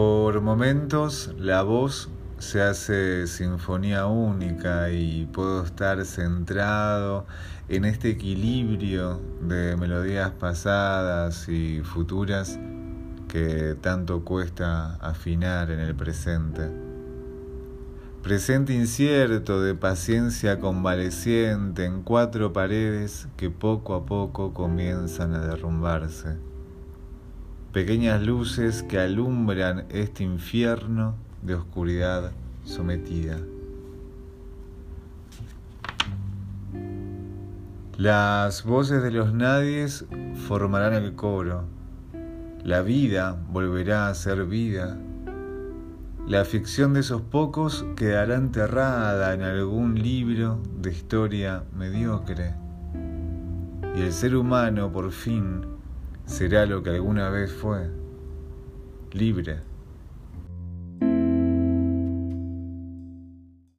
Por momentos la voz se hace sinfonía única y puedo estar centrado en este equilibrio de melodías pasadas y futuras que tanto cuesta afinar en el presente. Presente incierto de paciencia convaleciente en cuatro paredes que poco a poco comienzan a derrumbarse pequeñas luces que alumbran este infierno de oscuridad sometida. Las voces de los nadies formarán el coro. La vida volverá a ser vida. La ficción de esos pocos quedará enterrada en algún libro de historia mediocre. Y el ser humano por fin será lo que alguna vez fue, libre.